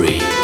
free.